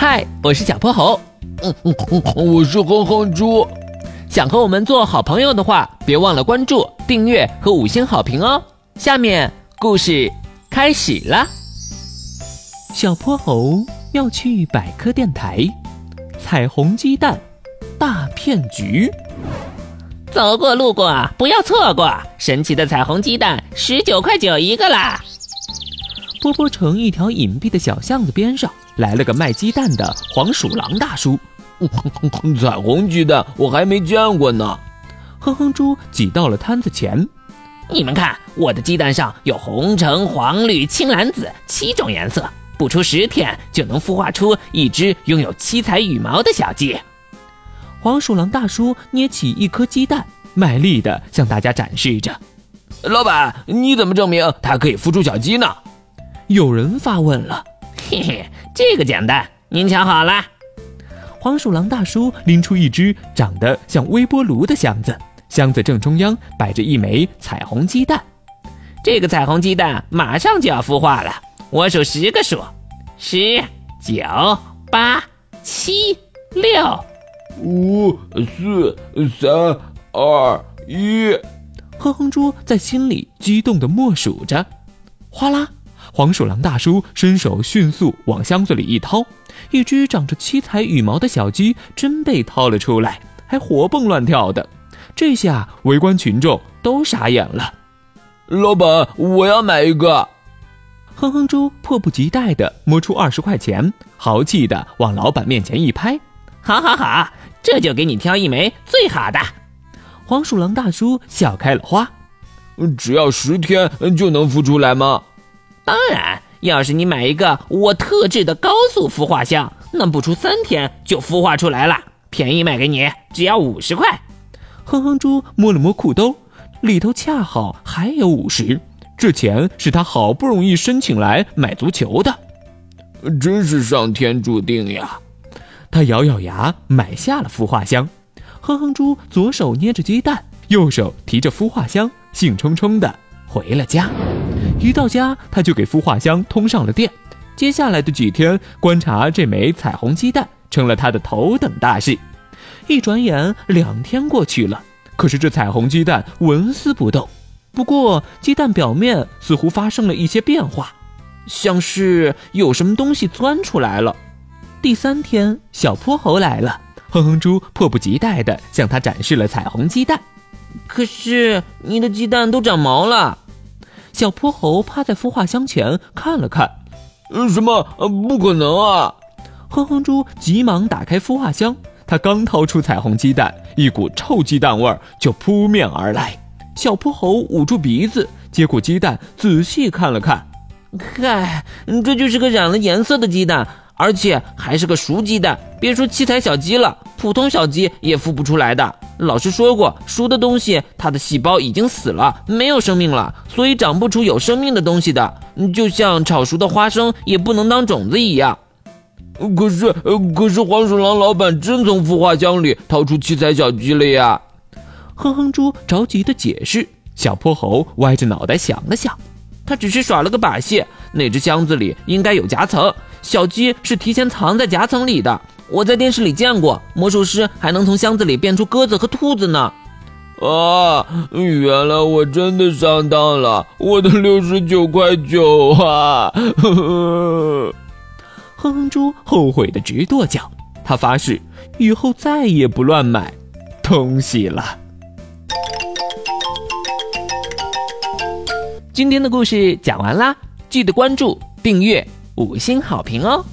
嗨，我是小泼猴。嗯嗯嗯，我是哼哼猪。想和我们做好朋友的话，别忘了关注、订阅和五星好评哦。下面故事开始了。小泼猴要去百科电台，彩虹鸡蛋大骗局。走过路过不要错过，神奇的彩虹鸡蛋十九块九一个啦！波波城一条隐蔽的小巷子边上，来了个卖鸡蛋的黄鼠狼大叔。彩虹鸡蛋我还没见过呢。哼哼猪挤到了摊子前，你们看，我的鸡蛋上有红橙黄绿青蓝紫七种颜色，不出十天就能孵化出一只拥有七彩羽毛的小鸡。黄鼠狼大叔捏起一颗鸡蛋，卖力地向大家展示着。老板，你怎么证明它可以孵出小鸡呢？有人发问了。嘿嘿，这个简单，您瞧好了。黄鼠狼大叔拎出一只长得像微波炉的箱子，箱子正中央摆着一枚彩虹鸡蛋。这个彩虹鸡蛋马上就要孵化了，我数十个数：十、九、八、七、六。五四三二一，哼哼猪在心里激动地默数着。哗啦，黄鼠狼大叔伸手迅速往箱子里一掏，一只长着七彩羽毛的小鸡真被掏了出来，还活蹦乱跳的。这下围观群众都傻眼了。老板，我要买一个。哼哼猪迫不及待地摸出二十块钱，豪气地往老板面前一拍。好好好，这就给你挑一枚最好的。黄鼠狼大叔笑开了花。只要十天就能孵出来吗？当然，要是你买一个我特制的高速孵化箱，那不出三天就孵化出来了，便宜卖给你，只要五十块。哼哼猪摸了摸裤兜，里头恰好还有五十，这钱是他好不容易申请来买足球的，真是上天注定呀。他咬咬牙买下了孵化箱，哼哼猪左手捏着鸡蛋，右手提着孵化箱，兴冲冲地回了家。一到家，他就给孵化箱通上了电。接下来的几天，观察这枚彩虹鸡蛋成了他的头等大事。一转眼，两天过去了，可是这彩虹鸡蛋纹丝不动。不过，鸡蛋表面似乎发生了一些变化，像是有什么东西钻出来了。第三天，小泼猴来了，哼哼猪迫不及待地向他展示了彩虹鸡蛋。可是你的鸡蛋都长毛了。小泼猴趴在孵化箱前看了看，什么？不可能啊！哼哼猪急忙打开孵化箱，他刚掏出彩虹鸡蛋，一股臭鸡蛋味儿就扑面而来。小泼猴捂住鼻子，接过鸡蛋仔细看了看，嗨，这就是个染了颜色的鸡蛋。而且还是个熟鸡蛋，别说七彩小鸡了，普通小鸡也孵不出来的。老师说过，熟的东西它的细胞已经死了，没有生命了，所以长不出有生命的东西的。就像炒熟的花生也不能当种子一样。可是，可是黄鼠狼老板真从孵化箱里掏出七彩小鸡了呀！哼哼猪着急的解释。小泼猴歪着脑袋想了想，他只是耍了个把戏。那只箱子里应该有夹层。小鸡是提前藏在夹层里的，我在电视里见过，魔术师还能从箱子里变出鸽子和兔子呢。啊，原来我真的上当了，我的六十九块九啊！哼哼猪后悔的直跺脚，他发誓以后再也不乱买东西了。今天的故事讲完啦，记得关注订阅。五星好评哦！